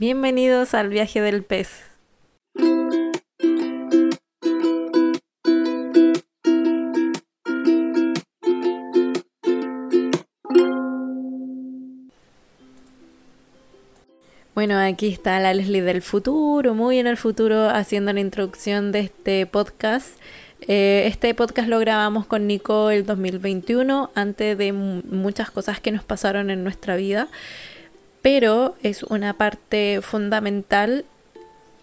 Bienvenidos al viaje del pez. Bueno, aquí está la Leslie del futuro, muy en el futuro, haciendo la introducción de este podcast. Eh, este podcast lo grabamos con Nico el 2021, antes de muchas cosas que nos pasaron en nuestra vida, pero es una parte fundamental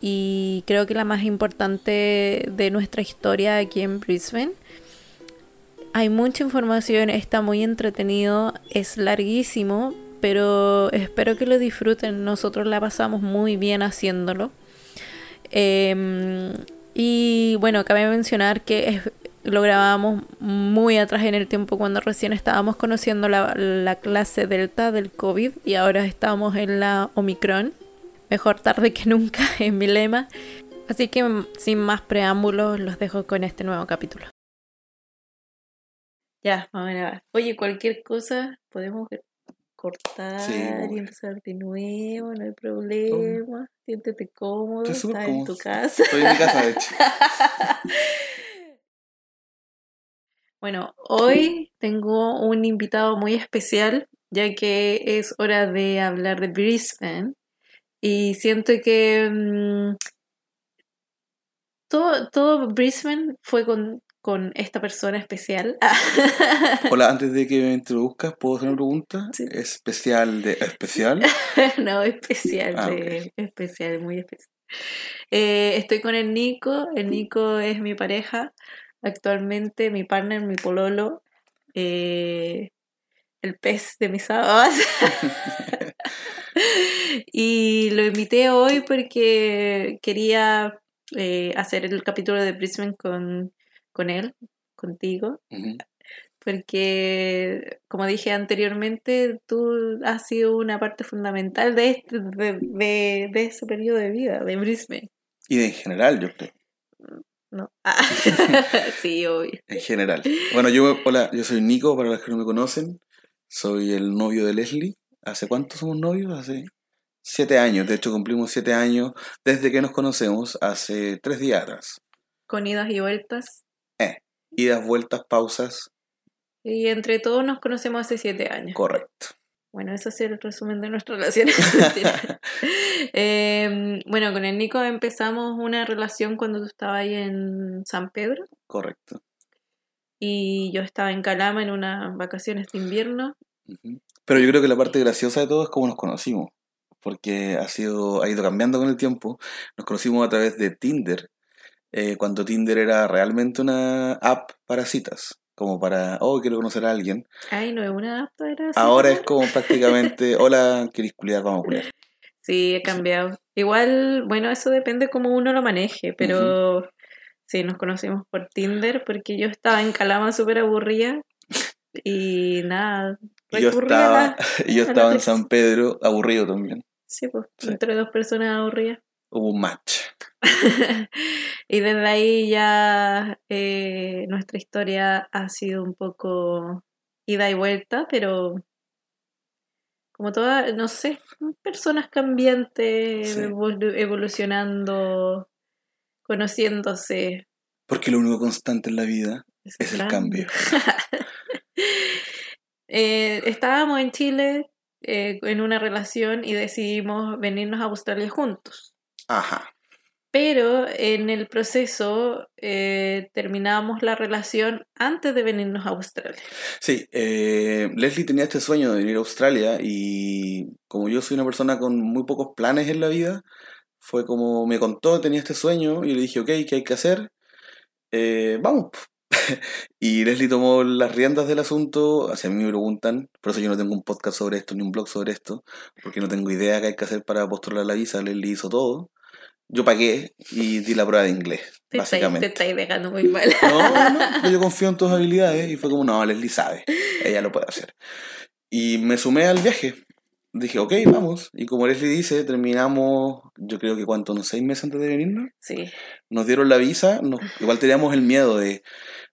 y creo que la más importante de nuestra historia aquí en Brisbane. Hay mucha información, está muy entretenido, es larguísimo, pero espero que lo disfruten. Nosotros la pasamos muy bien haciéndolo. Em, y bueno, cabe mencionar que lo grabamos muy atrás en el tiempo cuando recién estábamos conociendo la, la clase Delta del COVID y ahora estamos en la Omicron. Mejor tarde que nunca es mi lema. Así que sin más preámbulos los dejo con este nuevo capítulo. Ya, vamos a ver. Oye, cualquier cosa podemos cortar y empezar de nuevo, no hay problema. Siéntete cómodo, estás en tu casa. Estoy en mi casa, de hecho. bueno, hoy tengo un invitado muy especial, ya que es hora de hablar de Brisbane. Y siento que mm, todo, todo Brisbane fue con, con esta persona especial. Hola, antes de que me introduzcas, ¿puedo hacer una pregunta? ¿Especial de especial? no, especial, ah, especial, muy especial. Eh, estoy con el Nico, el Nico es mi pareja, actualmente mi partner, mi pololo, eh, el pez de mis sábados. y lo invité hoy porque quería eh, hacer el capítulo de Brisbane con con él, contigo, porque, como dije anteriormente, tú has sido una parte fundamental de, este, de, ese periodo de vida, de Brisbane. Y en general, yo creo. No. sí, obvio. En general. Bueno, yo, hola, yo soy Nico, para los que no me conocen. Soy el novio de Leslie. ¿Hace cuánto somos novios? Hace siete años. De hecho, cumplimos siete años desde que nos conocemos, hace tres días atrás. Con idas y vueltas. Eh, idas, vueltas, pausas. Y entre todos nos conocemos hace siete años. Correcto. Bueno, eso es el resumen de nuestra relación. Em, bueno, con el Nico empezamos una relación cuando tú estabas ahí en San Pedro. Correcto. Y yo estaba en Calama en unas vacaciones de invierno. Pero yo creo que la parte graciosa de todo es cómo nos conocimos. Porque ha, sido, ha ido cambiando con el tiempo. Nos conocimos a través de Tinder eh, cuando Tinder era realmente una app para citas, como para, oh, quiero conocer a alguien. Ay, no es una citas. Ahora es como prácticamente, hola, ¿quieres culiar? Vamos a culiar. Sí, he cambiado. Igual, bueno, eso depende cómo uno lo maneje, pero sí, nos conocimos por Tinder porque yo estaba en Calama súper aburrida y nada. Yo estaba, yo estaba en San Pedro aburrido también. Sí, pues, entre dos personas aburridas. Hubo un match. y desde ahí ya eh, nuestra historia ha sido un poco ida y vuelta, pero como todas, no sé, personas cambiantes, evolucionando, conociéndose. Porque lo único constante en la vida es, el cambio. Eh, estábamos en Chile eh, en una relación y decidimos venirnos a Australia juntos. Ajá. Pero en el proceso eh, terminamos la relación antes de venirnos a Australia. Sí, eh, Leslie tenía este sueño de venir a Australia y como yo soy una persona con muy pocos planes en la vida, fue como me contó, tenía este sueño y le dije, ok, ¿qué hay que hacer? Eh, vamos. y Leslie tomó las riendas del asunto, hacia mí me preguntan, por eso yo no tengo un podcast sobre esto ni un blog sobre esto, porque no tengo idea qué hay que hacer para postular la visa, Leslie hizo todo yo pagué y di la prueba de inglés, te básicamente. te estáis dejando muy mal. No, no, yo confío en tus habilidades y fue como, no, Leslie sabe, ella lo puede hacer. Y me sumé al viaje. Dije, ok, vamos. Y como Leslie dice, terminamos, yo creo que cuánto, unos seis meses antes de venirnos. Sí. Nos dieron la visa, igual teníamos el miedo de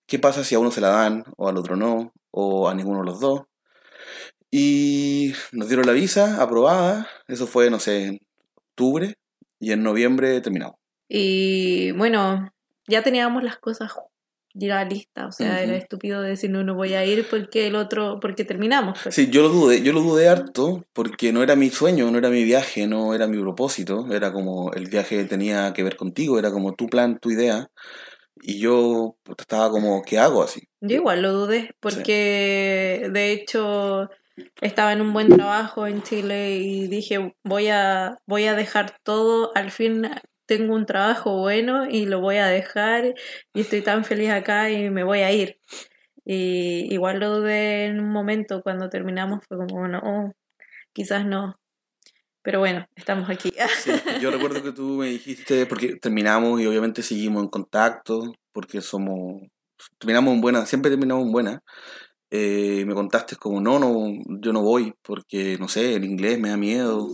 qué pasa si a uno se la dan o al otro no, o a ninguno de los dos. Y nos dieron la visa aprobada, eso fue, no sé, octubre y en noviembre terminamos. Y bueno, ya teníamos las cosas ya listas, o sea, era Ujú. estúpido decir no, no voy a ir porque el otro, porque terminamos. pues. Sí, yo lo dudé, yo lo dudé harto porque no era mi sueño, no era mi viaje, no era mi propósito, era como el viaje tenía que ver contigo, era como tu plan, tu idea, y yo estaba como, ¿qué hago así? Yo igual lo dudé porque de hecho estaba en un buen trabajo en Chile y dije voy a voy a dejar todo, al fin tengo un trabajo bueno y lo voy a dejar y estoy tan feliz acá y me voy a ir. Y igual lo dudé en un momento cuando terminamos fue como no, quizás no. Pero bueno, estamos aquí. Sí, yo recuerdo que tú me dijiste, porque terminamos y obviamente seguimos en contacto, porque somos, terminamos en buena, siempre terminamos en buena. Eh, me contaste como, no, no, yo no voy, porque, no sé, el inglés me da miedo,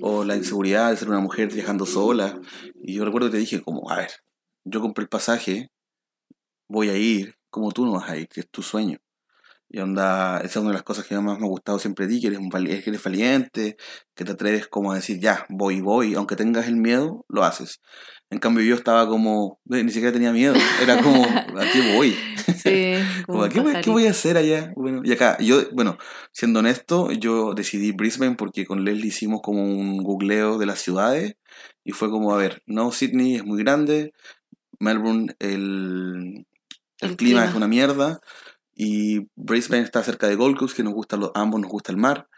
o la inseguridad de ser una mujer viajando sola. Y yo recuerdo que te dije como, a ver, yo compré el pasaje, voy a ir, como tú no vas a ir, que es tu sueño. Y onda, esa es una de las cosas que más me ha gustado siempre de que eres, un que eres valiente, que te atreves como a decir, ya, voy, voy, aunque tengas el miedo, lo haces. En cambio yo estaba como, eh, ni siquiera tenía miedo, era como, ¿a qué voy? Sí, Como, como ¿a qué, voy, qué voy a hacer allá? Bueno, y acá, yo, bueno, siendo honesto, yo decidí Brisbane porque con Leslie hicimos como un googleo de las ciudades y fue como, a ver, no, Sydney es muy grande, Melbourne, el, el, El clima, clima. es una mierda y Brisbane está cerca de Gold Coast, que nos gusta, ambos nos gusta el mar.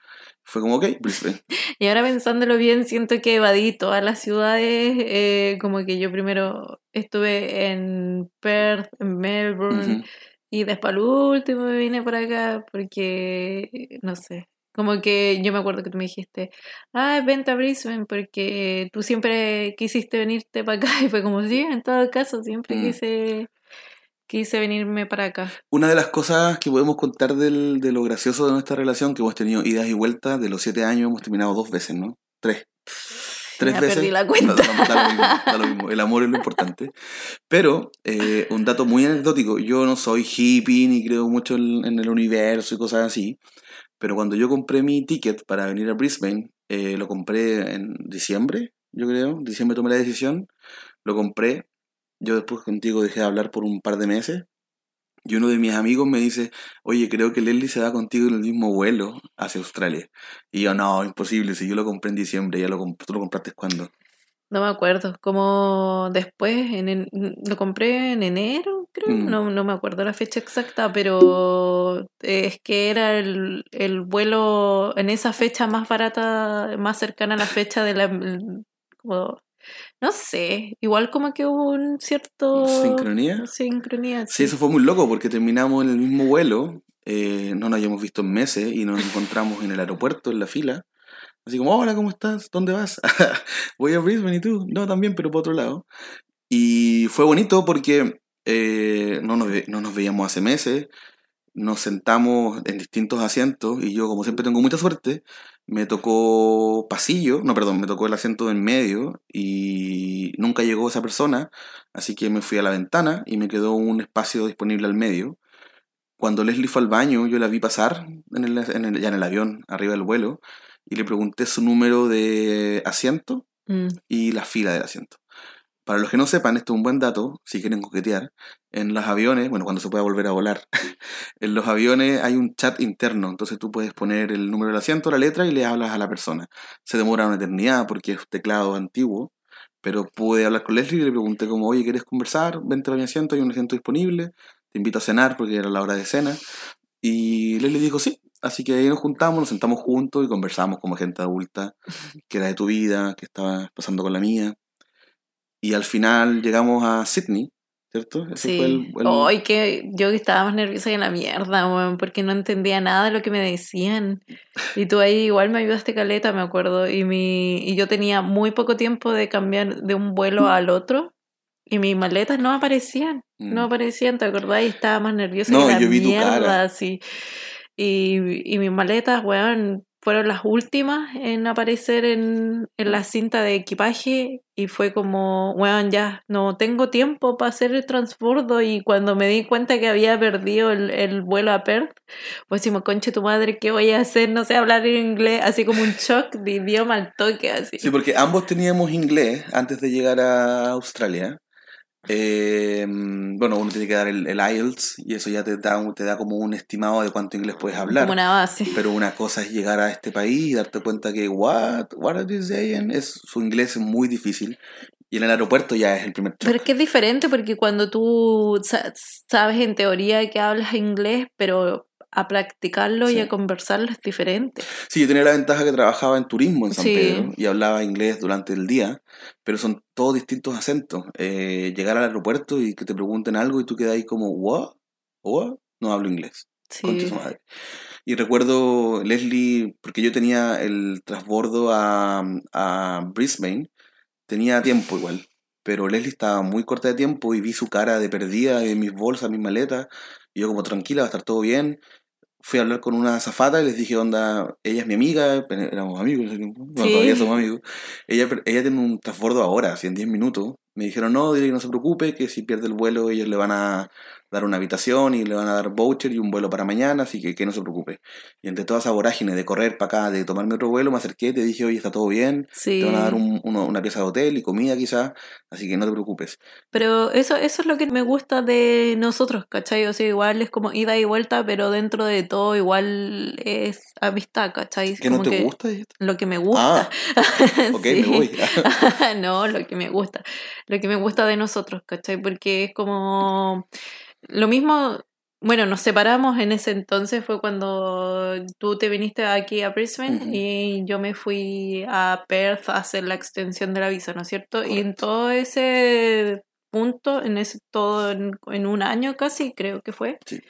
Fue como, ok, Brisbane. Y ahora pensándolo bien, siento que evadí todas las ciudades, eh, como que yo primero estuve en Perth, en Melbourne, y después al último me vine para acá porque, no sé, como que yo me acuerdo que tú me dijiste, ah, vente a Brisbane porque tú siempre quisiste venirte para acá, y fue como, sí, en todo caso, siempre Mm. quise, quise venirme para acá. Una de las cosas que podemos contar del, de lo gracioso de nuestra relación, que hemos tenido idas y vueltas, de los siete años hemos terminado dos veces, ¿no? Tres. Tres Ya veces. perdí la cuenta. da- da lo mismo, da lo mismo. El amor es lo importante. Pero, eh, un dato muy anecdótico, yo no soy hippie ni creo mucho en, en el universo y cosas así, pero cuando yo compré mi ticket para venir a Brisbane, eh, lo compré en diciembre, yo creo, diciembre tomé la decisión, lo compré, yo después contigo dejé de hablar por un par de meses, y uno de mis amigos me dice, oye, creo que Leslie se va contigo en el mismo vuelo hacia Australia. Y yo, no, imposible, si yo lo compré en diciembre, ya lo tú lo compraste cuando. No me acuerdo, como después, en en- lo compré en enero, creo, Mm. no, no me acuerdo la fecha exacta, pero es que era el, el vuelo en esa fecha más barata, más cercana a la fecha de la... como- no sé, igual como que hubo un cierto... ¿Sincronía? Sincronía, Sí, eso fue muy loco porque terminamos en el mismo vuelo, eh, no nos habíamos visto en meses y nos encontramos en el aeropuerto, en la fila. Así como, hola, ¿cómo estás? ¿Dónde vas? Voy a Brisbane y tú. No, también, pero por otro lado. Y fue bonito porque eh, no, nos, no nos veíamos hace meses, nos sentamos en distintos asientos y yo, como siempre tengo mucha suerte, me tocó pasillo, no, perdón, me tocó el asiento en medio y nunca llegó esa persona, así que me fui a la ventana y me quedó un espacio disponible al medio. Cuando Leslie fue al baño, yo la vi pasar en el, en el- ya en el avión, arriba del vuelo, y le pregunté su número de asiento Mm. y la fila del asiento. Para los que no sepan, esto es un buen dato, si quieren coquetear, en los aviones, bueno, cuando se pueda volver a volar, en los aviones hay un chat interno, entonces tú puedes poner el número del asiento, la letra y le hablas a la persona. Se demora una eternidad porque es teclado antiguo, pero pude hablar con Leslie y le pregunté como, oye, ¿quieres conversar? Vente a mi asiento, hay un asiento disponible, te invito a cenar porque era la hora de cena. Y Leslie dijo sí, así que ahí nos juntamos, nos sentamos juntos y conversamos como gente adulta, que era de tu vida, que estaba pasando con la mía. Y al final llegamos a Sydney, ¿cierto? Ese fue Sí. el- el- Ay, que yo estaba más nerviosa que la mierda, weón, porque no entendía nada de lo que me decían. Y tú ahí igual me ayudaste caleta, me acuerdo. Y mi, y yo tenía muy poco tiempo de cambiar de un vuelo al otro. Y mis maletas no aparecían. No Mm. aparecían, ¿te acordás? Y estaba más nerviosa No, que la yo vi tu mierda, cara. así. Y, y mis maletas, weón, fueron las últimas en aparecer en, en la cinta de equipaje y fue como, bueno, ya no tengo tiempo para hacer el transbordo y cuando me di cuenta que había perdido el, el vuelo a Perth, pues decimos, conche tu madre, ¿qué voy a hacer? No sé hablar en inglés, así como un shock de idioma al toque, así. Sí, porque ambos teníamos inglés antes de llegar a Australia. Eh, bueno, uno tiene que dar el, el IELTS y eso ya te da, te da como un estimado de cuánto inglés puedes hablar. Como una base. Pero una cosa es llegar a este país y darte cuenta que, what, what are you saying? Es, su inglés es muy difícil. Y en el aeropuerto ya es el primer Pero shock. es que es diferente porque cuando tú sa- sabes en teoría que hablas inglés, pero a practicarlo y Sí. a conversarlo es diferente. Sí, yo tenía la ventaja que trabajaba en turismo en San Sí. Pedro y hablaba inglés durante el día, pero son todos distintos acentos. Eh, llegar al aeropuerto y que te pregunten algo y tú quedas ahí como, what, what, no hablo inglés. Sí. madre. Y recuerdo, Leslie, porque yo tenía el transbordo a, a Brisbane, tenía tiempo igual, pero Leslie estaba muy corta de tiempo y vi su cara de perdida en mis bolsas, mis maletas, y yo como tranquila, va a estar todo bien. Fui a hablar con una azafata y les dije, onda, ella es mi amiga, éramos amigos bueno, Sí. todavía somos amigos. Ella, ella tiene un transbordo ahora, así en 10 minutos. Me dijeron, no, dile que no se preocupe, que si pierde el vuelo ellos le van a dar una habitación y le van a dar voucher y un vuelo para mañana, así que que no se preocupe. Y entre toda esa vorágine de correr para acá, de tomarme otro vuelo, me acerqué, te dije, oye, está todo bien, Sí. te van a dar un- uno- una pieza de hotel y comida quizás, así que no te preocupes. Pero eso, eso es lo que me gusta de nosotros, ¿cachai? O sea, igual es como ida y vuelta, pero dentro de todo igual es amistad, ¿cachai? ¿Qué no te que gusta? Lo que me gusta. Ah, ok, Sí. me voy. no, lo que me gusta. Lo que me gusta de nosotros, ¿cachai? Porque es como lo mismo. Bueno, nos separamos en ese entonces, fue cuando tú te viniste aquí a Brisbane y yo me fui a Perth a hacer la extensión de la visa, ¿no es cierto? Y en todo ese punto, en ese todo en, en un año casi, creo que fue, Sí.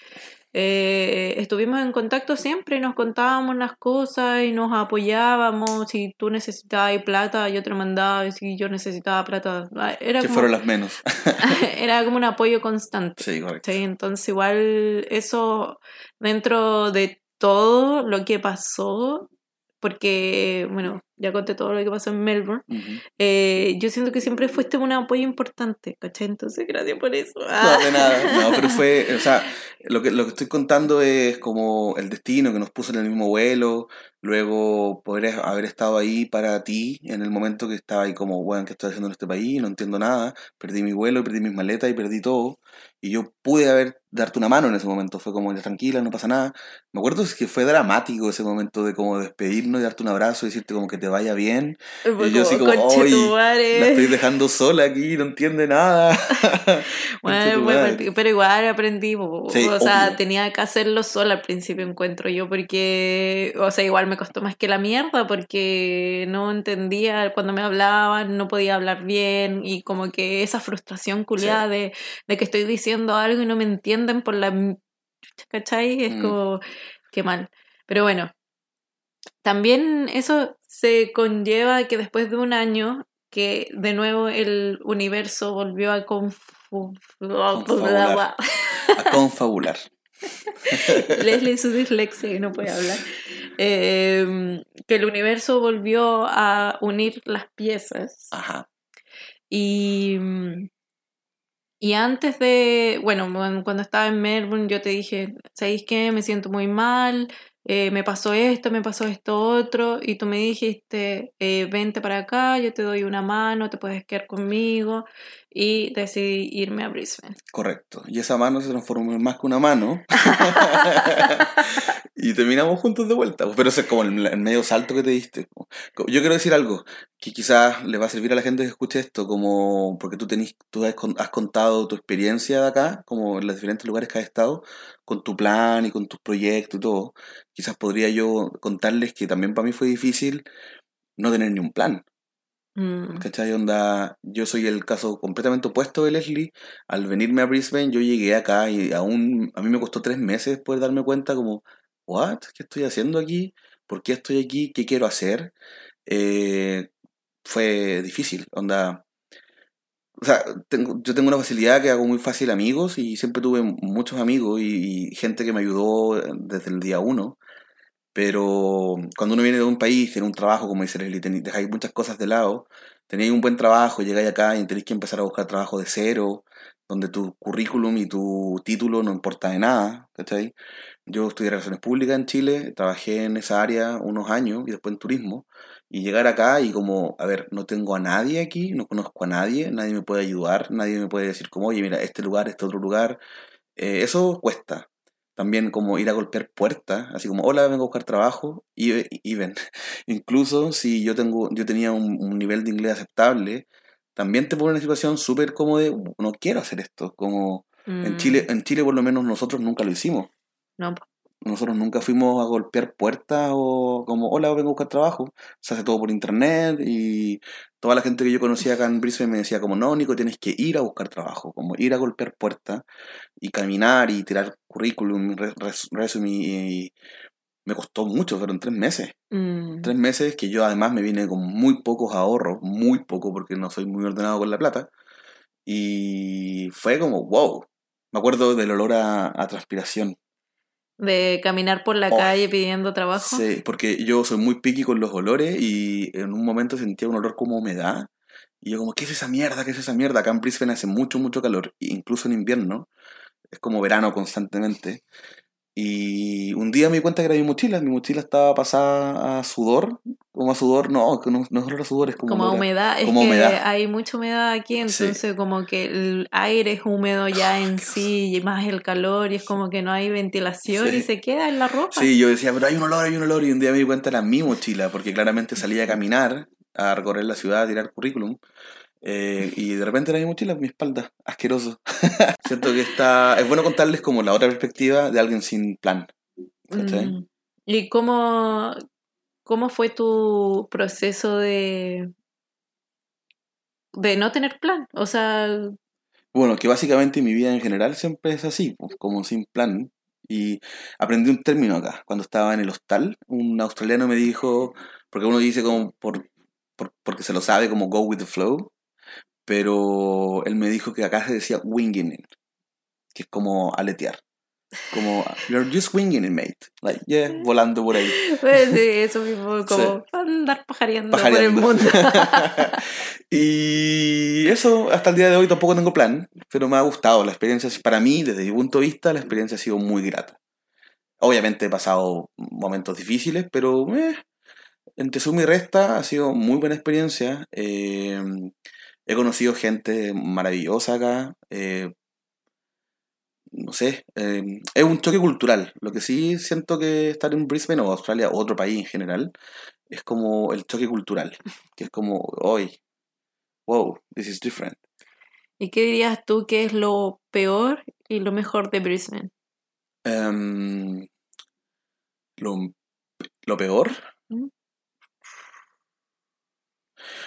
Eh, estuvimos en contacto siempre nos contábamos las cosas y nos apoyábamos. Si tú necesitabas plata, yo te lo mandaba. y Si yo necesitaba plata, ah, era, Que como, fueron las menos. era como un apoyo constante. sí, correcto. ¿sí? Entonces, igual eso dentro de todo lo que pasó, porque, bueno, ya conté todo lo que pasó en Melbourne, eh, yo siento que siempre fuiste un apoyo importante, ¿cachai? Entonces, gracias por eso. Ah. No, de nada. No, pero fue, o sea, lo que, lo que estoy contando es como el destino que nos puso en el mismo vuelo, luego poder haber estado ahí para ti en el momento que estaba ahí como, bueno, ¿qué estoy haciendo en este país? No entiendo nada, perdí mi vuelo, perdí mis maletas y perdí todo. Y yo pude haber, darte una mano en ese momento, fue como, tranquila, no pasa nada. Me acuerdo que fue dramático ese momento de como despedirnos y darte un abrazo y decirte como que te vaya bien. Y yo así como, madre". La estoy dejando sola aquí, no entiende nada. Bueno, bueno, pero igual aprendí. Sí, o sea, obvio. tenía que hacerlo sola al principio, encuentro yo, porque, o sea, igual me costó más que la mierda, porque no entendía cuando me hablaban, no podía hablar bien, y como que esa frustración culiada de, de que estoy diciendo algo y no me entienden por la... ¿Cachai? Es Mm. como, qué mal. Pero bueno, también eso se conlleva que después de un año que de nuevo el universo volvió a confu- Confabular. A confabular. Leslie su dislexia y no puede hablar. Eh, que el universo volvió a unir las piezas. Ajá. Y, y antes de, bueno, cuando estaba en Melbourne yo te dije, ¿sabéis qué? Me siento muy mal, eh, me pasó esto, me pasó esto otro, y tú me dijiste, eh, vente para acá, yo te doy una mano, te puedes quedar conmigo, y decidí irme a Brisbane. Correcto. Y esa mano se transformó en más que una mano. y terminamos juntos de vuelta. Pero ese es como el, el medio salto que te diste. Yo quiero decir algo que quizás le va a servir a la gente que escuche esto, como porque tú, tenís, tú has contado tu experiencia de acá, como en los diferentes lugares que has estado, con tu plan y con tus proyectos y todo. Quizás podría yo contarles que también para mí fue difícil no tener ni un plan. Mm, ¿Cachai? Onda, yo soy el caso completamente opuesto de Leslie. Al venirme a Brisbane, yo llegué acá y aún a mí me costó tres meses poder darme cuenta como, ¿what? ¿Qué estoy haciendo aquí? ¿Por qué estoy aquí? ¿Qué quiero hacer? Eh, fue difícil, onda. O sea, tengo- yo tengo una facilidad que hago muy fácil amigos y siempre tuve muchos amigos y, y gente que me ayudó desde el día uno. Pero cuando uno viene de un país, tiene un trabajo, como dice Leslie, ten- dejáis muchas cosas de lado, tenéis un buen trabajo, llegáis acá y tenéis que empezar a buscar trabajo de cero, donde tu currículum y tu título no importa de nada, ¿cachai? Yo estudié Relaciones Públicas en Chile, trabajé en esa área unos años y después en turismo, y llegar acá y como, a ver, no tengo a nadie aquí, no conozco a nadie, nadie me puede ayudar, nadie me puede decir como, oye, mira, este lugar, este otro lugar, eh, eso cuesta. También como ir a golpear puertas, así como, hola, vengo a buscar trabajo, y, y ven. Incluso si yo, tengo, yo tenía un, un nivel de inglés aceptable, también te pone en una situación súper como de, no quiero hacer esto, como en Mm, Chile, en Chile por lo menos nosotros nunca lo hicimos. No, po. Nosotros nunca fuimos a golpear puertas o como, hola, vengo a buscar trabajo. Se hace todo por internet y toda la gente que yo conocía acá en Brisbane me decía como, no, Nico, tienes que ir a buscar trabajo, como ir a golpear puertas y caminar y tirar currículum, re- res- resume y, me costó mucho, fueron tres meses. Mm, Tres meses que yo además me vine con muy pocos ahorros, muy poco porque no soy muy ordenado con la plata. Y fue como, wow. Me acuerdo del olor a, a transpiración. De caminar por la Oh, calle pidiendo trabajo. Sí, porque yo soy muy picky con los olores y en un momento sentía un olor como humedad. Y yo como, ¿qué es esa mierda? ¿Qué es esa mierda? Acá en Brisbane hace mucho, mucho calor, incluso en invierno. Es como verano constantemente. Y un día me di cuenta que era mi mochila. Mi mochila estaba pasada a sudor. Como a sudor, no, que no, no es olor a sudor, es como, Como humedad, es que hay mucha humedad aquí, entonces como que el aire es húmedo ya en sí, y más el calor, y es como que no hay ventilación Sí. y se queda en la ropa. Sí, yo decía, pero hay un olor, hay un olor. Y un día me di cuenta era mi mochila, porque claramente salía a caminar, a recorrer la ciudad, a tirar currículum. Eh, y de repente era mi mochila, mi espalda, asqueroso. Siento que está. Es bueno contarles como la otra perspectiva de alguien sin plan. Mm. ¿Y cómo, cómo fue tu proceso de, de no tener plan? O sea, Bueno, que básicamente mi vida en general siempre es así, pues, como sin plan. Y aprendí un término acá. Cuando estaba en el hostal, un australiano me dijo, porque uno dice como por, por- porque se lo sabe como go with the flow, pero él me dijo que acá se decía winging it, que es como aletear. Como, you're just winging it, mate. Like, yeah, volando por ahí. pues, sí, eso mismo, como andar pajareando, Pajareando. por el mundo. y eso, hasta el día de hoy tampoco tengo plan, pero me ha gustado. La experiencia, para mí, desde mi punto de vista, la experiencia ha sido muy grata. Obviamente he pasado momentos difíciles, pero eh, entre suma y resta ha sido muy buena experiencia. Eh, he conocido gente maravillosa acá. eh, no sé, eh, es un choque cultural. Lo que sí siento que estar en Brisbane o Australia o otro país en general es como el choque cultural, que es como, hoy, wow, this is different. ¿Y qué dirías tú que es lo peor y lo mejor de Brisbane? Em, lo, lo peor. ¿Mm?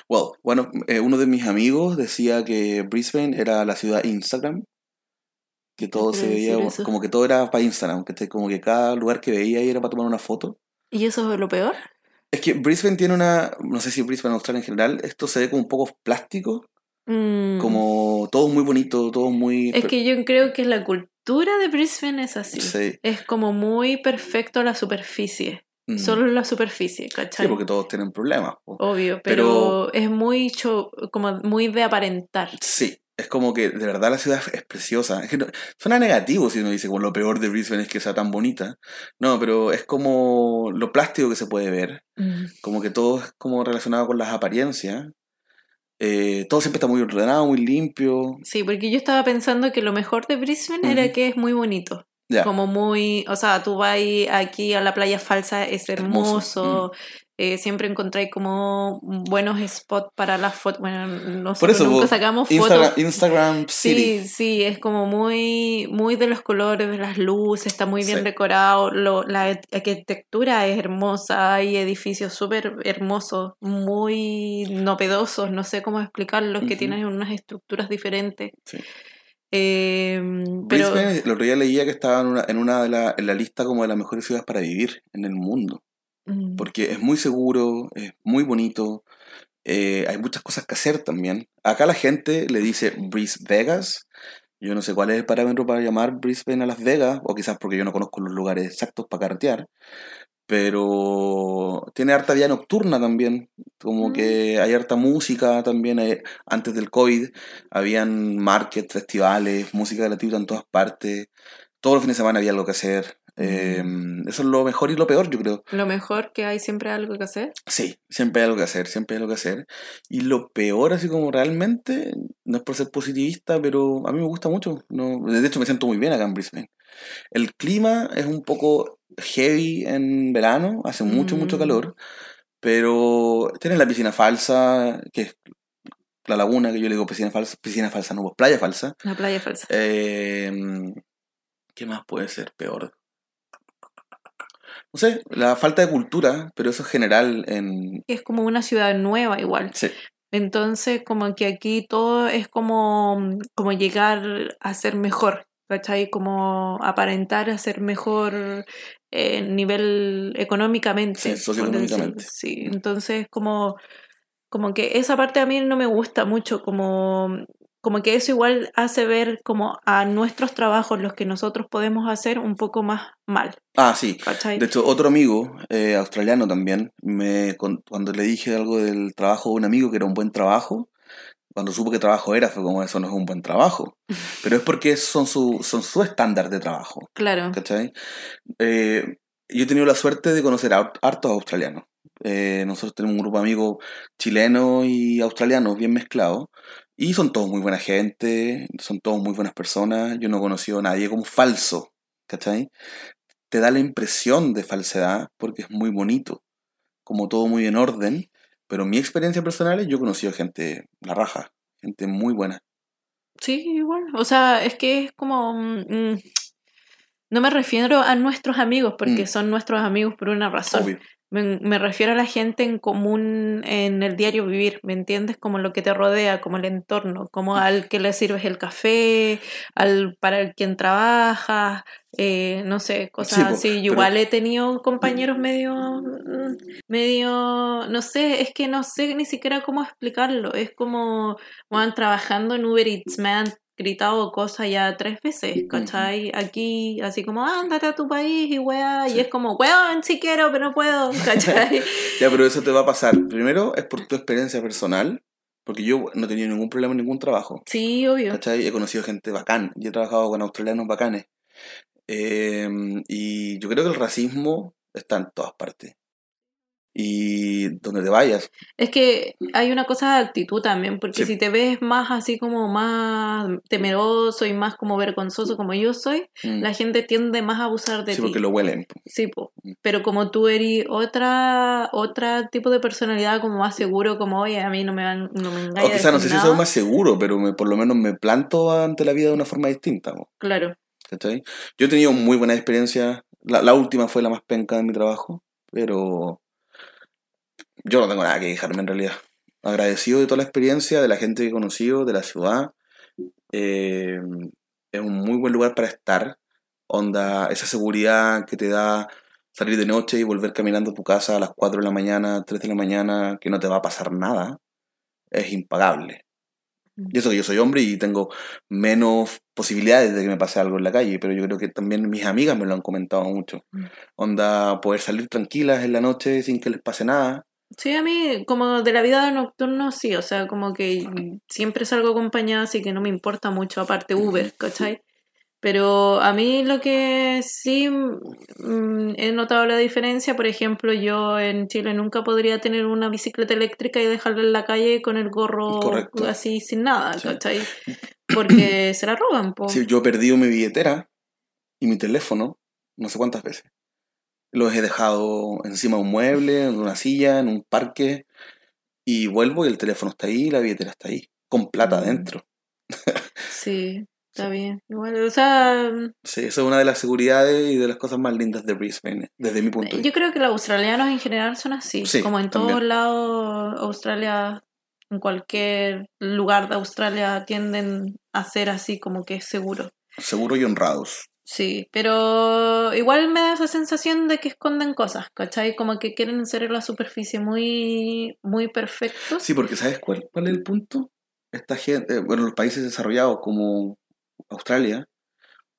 Well, bueno, eh, uno de mis amigos decía que Brisbane era la ciudad Instagram, que todo se veía como que todo era para Instagram, que como que cada lugar que veía ahí era para tomar una foto. ¿Y eso es lo peor? Es que Brisbane tiene una, no sé si Brisbane, Australia en general, esto se ve como un poco plástico, Mm, como todo muy bonito, todo muy... Es que yo creo que la cultura de Brisbane es así. Sí. Es como muy perfecto la superficie. Mm. Solo la superficie, Sí, ¿cachai? porque todos tienen problemas. po. Obvio, pero, es muy cho- como muy de aparentar. Sí, es como que de verdad la ciudad es preciosa. Es que no- suena negativo si uno dice como lo peor de Brisbane es que sea tan bonita. No, pero es como lo plástico que se puede ver. Como que todo es como relacionado con las apariencias. Eh, todo siempre está muy ordenado, muy limpio. Sí, porque yo estaba pensando que lo mejor de Brisbane era que es muy bonito. Ya. Como muy, o sea, tú vas aquí a la playa falsa, es Hermoso, hermoso. eh, siempre encontráis como buenos spots para las fotos. Bueno, Por nosotros eso, nunca sacamos Instagram, fotos. Instagram City. Sí, sí, es como muy, muy de los colores, de las luces, está muy bien Sí. decorado, lo- la arquitectura es hermosa, hay edificios súper hermosos, muy novedosos, no sé cómo explicarlos, que tienen unas estructuras diferentes. Sí. Eh, pero Brisbane, el otro día leía que estaba en una, en una de la, en la lista como de las mejores ciudades para vivir en el mundo. mm, porque es muy seguro, es muy bonito, eh, hay muchas cosas que hacer también. Acá la gente le dice Bris Vegas, yo no sé cuál es el parámetro para llamar Brisbane a Las Vegas, o quizás porque yo no conozco los lugares exactos para carretear, pero tiene harta vida nocturna también, como Mm. que hay harta música también, hay- antes del COVID habían markets, festivales, música gratuita en todas partes, todos los fines de semana había algo que hacer, eh, eso es lo mejor y lo peor yo creo, Lo mejor que hay siempre algo que hacer. sí, siempre hay algo que hacer, siempre hay algo que hacer, y lo peor así como realmente, no es por ser positivista, pero a mí me gusta mucho, no, de hecho me siento muy bien acá en Brisbane. El clima es un poco heavy en verano, hace mucho, mucho Mm. calor, pero tienes la piscina falsa, que es la laguna, que yo le digo piscina falsa, piscina falsa, no, pues playa falsa. La playa falsa. Eh, ¿Qué más puede ser peor? No sé, la falta de cultura, pero eso es general en... Es como una ciudad nueva igual. Sí, Entonces, como que aquí todo es como, como llegar a ser mejor, ¿cachai? Como aparentar a ser mejor eh, nivel económicamente. Sí, socioeconómicamente. Sí, entonces como, como que esa parte a mí no me gusta mucho, como, como que eso igual hace ver como a nuestros trabajos, los que nosotros podemos hacer, un poco más mal, ah, sí. ¿cachai? De hecho, otro amigo, eh, australiano también, me, con- cuando le dije algo del trabajo de un amigo que era un buen trabajo, cuando supo qué trabajo era, fue como eso no es un buen trabajo. Pero es porque son su, son su estándar de trabajo, Claro. ¿cachai? Eh, yo he tenido la suerte de conocer a hartos australianos. Eh, nosotros tenemos un grupo de amigos chilenos y australianos bien mezclados. Y son todos muy buena gente, son todos muy buenas personas. Yo no he conocido a nadie como falso, ¿cachai? Te da la impresión de falsedad porque es muy bonito, como todo muy en orden. Pero en mi experiencia personal, yo he conocido gente, la raja, gente muy buena. Sí, igual. O sea, es que es como... mm, no me refiero a nuestros amigos, porque Mm. son nuestros amigos por una razón. Obvio. Me, me refiero a la gente en común en el diario vivir, ¿me entiendes? Como lo que te rodea, como el entorno, como al que le sirves el café, al para el quien trabaja, eh, no sé, cosas Sí, así. Pero- igual he tenido compañeros medio, medio, no sé, es que no sé ni siquiera cómo explicarlo. Es como, van trabajando en Uber Eats, me han gritado cosas ya tres veces, ¿cachai? Aquí, así como, ándate a tu país y weá, y es como, weón, sí quiero, pero no puedo, ¿cachai? Ya, pero eso te va a pasar. Primero es por tu experiencia personal, porque yo no he tenido ningún problema en ningún trabajo. Sí, obvio. ¿Cachai? He conocido gente bacán. Yo he trabajado con australianos bacanes. Eh, y yo creo que el racismo está en todas partes. Y donde te vayas. Es que hay una cosa de actitud también, porque Sí. si te ves más así como más temeroso y más como vergonzoso como yo soy, mm, la gente tiende más a abusar de sí, ti. porque lo huelen. Sí, po. Mm. Pero como tú eres otra, otra tipo de personalidad, como más seguro, como, oye, a mí no me van, no me engañan. O quizás no sé si soy más seguro, pero me- por lo menos me planto ante la vida de una forma distinta. po, Claro. ¿cachai? Yo he tenido muy buena experiencia. La, la última fue la más penca de mi trabajo, pero yo no tengo nada que quejarme en realidad. Agradecido de toda la experiencia, de la gente que he conocido, de la ciudad. Eh, es un muy buen lugar para estar. Onda, esa seguridad que te da salir de noche y volver caminando a tu casa a las 4 de la mañana, 3 de la mañana, que no te va a pasar nada, es impagable. Y eso que yo soy hombre y tengo menos posibilidades de que me pase algo en la calle, pero yo creo que también mis amigas me lo han comentado mucho. Mm. Onda, poder salir tranquilas en la noche sin que les pase nada. Sí, a mí, como de la vida nocturna, sí, o sea, como que siempre salgo acompañada, así que no me importa mucho, aparte Uber, ¿cachai? Pero a mí lo que sí mm, he notado la diferencia, por ejemplo, yo en Chile nunca podría tener una bicicleta eléctrica y dejarla en la calle con el gorro Correcto. así sin nada, Sí. ¿cachai? Porque se la roban, po. Sí, yo he perdido mi billetera y mi teléfono no sé cuántas veces. Los he dejado encima de un mueble, en una silla, en un parque, y vuelvo y el teléfono está ahí la billetera está ahí, con plata Mm. adentro. Sí, está bien. Igual, o sea, Sí, eso es una de las seguridades y de las cosas más lindas de Brisbane, desde mi punto de Yo vista. creo que los australianos en general son así. Sí, como en todos lados, Australia, en cualquier lugar de Australia tienden a ser así como que es seguro. Seguros y honrados. Sí, pero igual me da esa sensación de que esconden cosas, ¿cachai? Como que quieren ser en la superficie muy, muy perfectos. Sí, porque ¿sabes cuál, cuál es el punto? Esta gente, bueno, los países desarrollados como Australia,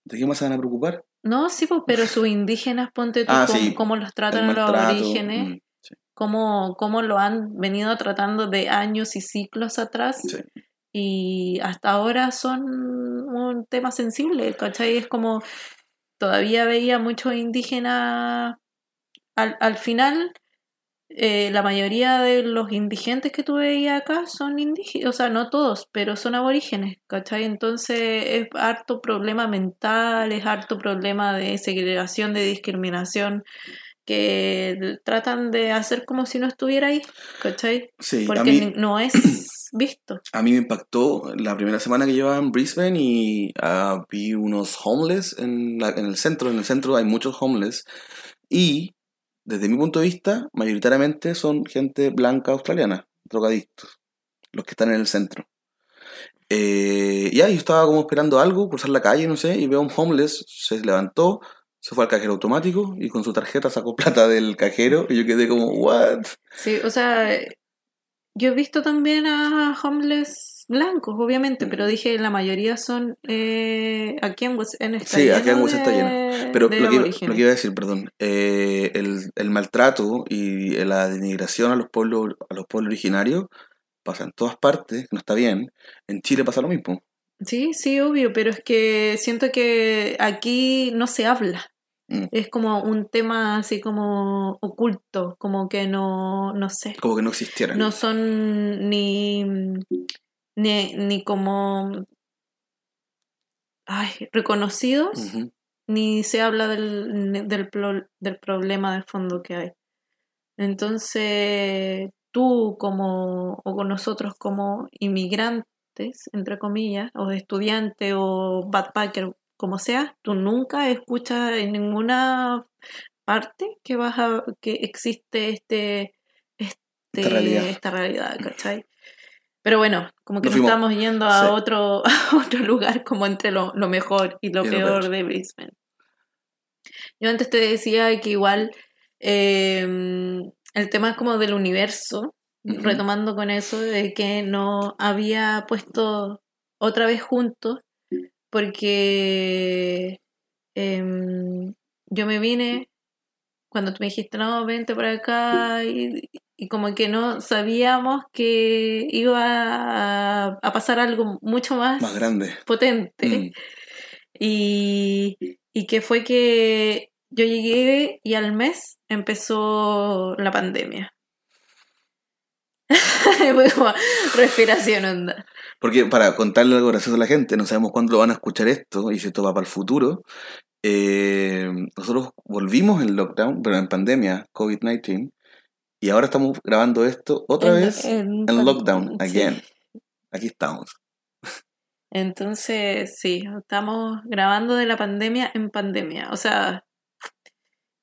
¿de qué más se van a preocupar? No, sí, pues, pero sus indígenas, ponte tú, Ah, cómo, sí, cómo los tratan los aborígenes, mm, sí, cómo, cómo lo han venido tratando de años y ciclos atrás. sí. Y hasta ahora son un tema sensible, ¿cachai? Es como todavía veía muchos indígenas, al, al final eh, la mayoría de los indigentes que tú veías acá son indígenas, o sea, no todos, pero son aborígenes, ¿cachai? Entonces es harto problema mental, es harto problema de segregación, de discriminación, que tratan de hacer como si no estuviera ahí, ¿cachai? Sí, a Porque mí, no es visto. a mí me impactó la primera semana que llevaba en Brisbane y ah, vi unos homeless en, la- en el centro. En el centro hay muchos homeless y desde mi punto de vista, mayoritariamente son gente blanca australiana, drogadictos, los que están en el centro. Eh, y ahí yo estaba como esperando algo, cruzar la calle, no sé, y veo un homeless, se levantó, se fue al cajero automático y con su tarjeta sacó plata del cajero y yo quedé como, ¿what? Sí, o sea, yo he visto también a homeless blancos, obviamente, pero dije la mayoría son eh, aquí en West End está Sí, aquí en lleno West End está de- Pero lo que, iba- lo que iba a decir, perdón, eh, el, el maltrato y la denigración a los pueblos, a los pueblos originarios pasa en todas partes, no está bien. En Chile pasa lo mismo. Sí, sí, obvio, pero es que siento que aquí no se habla. Mm. Es como un tema así como oculto, como que no, no sé. Como que no existieran. No son ni, ni, ni como ay, reconocidos, ni se habla del, del, pro- del problema de fondo que hay. Entonces, tú como, o con nosotros como inmigrantes, entre comillas, o estudiante o backpacker, como sea, tú nunca escuchas en ninguna parte que vas a, que existe este, este Esta realidad. esta realidad, ¿cachai? Pero bueno, como que Nos estamos yendo a sí. otro, a otro lugar como entre lo, lo mejor y lo Y peor de Brisbane. Yo antes te decía que igual eh, el tema es como del universo, retomando con eso, de que no había puesto otra vez juntos, porque em, yo me vine cuando tú me dijiste, no, vente para acá, y, y como que no sabíamos que iba a, a pasar algo mucho más, Más grande. potente. Mm. Y, y que fue que yo llegué y al mes empezó la pandemia. respiración onda. Porque para contarle algo gracioso a la gente, no sabemos cuándo lo van a escuchar esto y si esto va para el futuro. eh, nosotros volvimos en lockdown, pero en pandemia, COVID-19, y ahora estamos grabando esto otra En- vez en, lockdown, sí. again. Aquí estamos. Entonces, sí, estamos grabando de la pandemia en pandemia. O sea,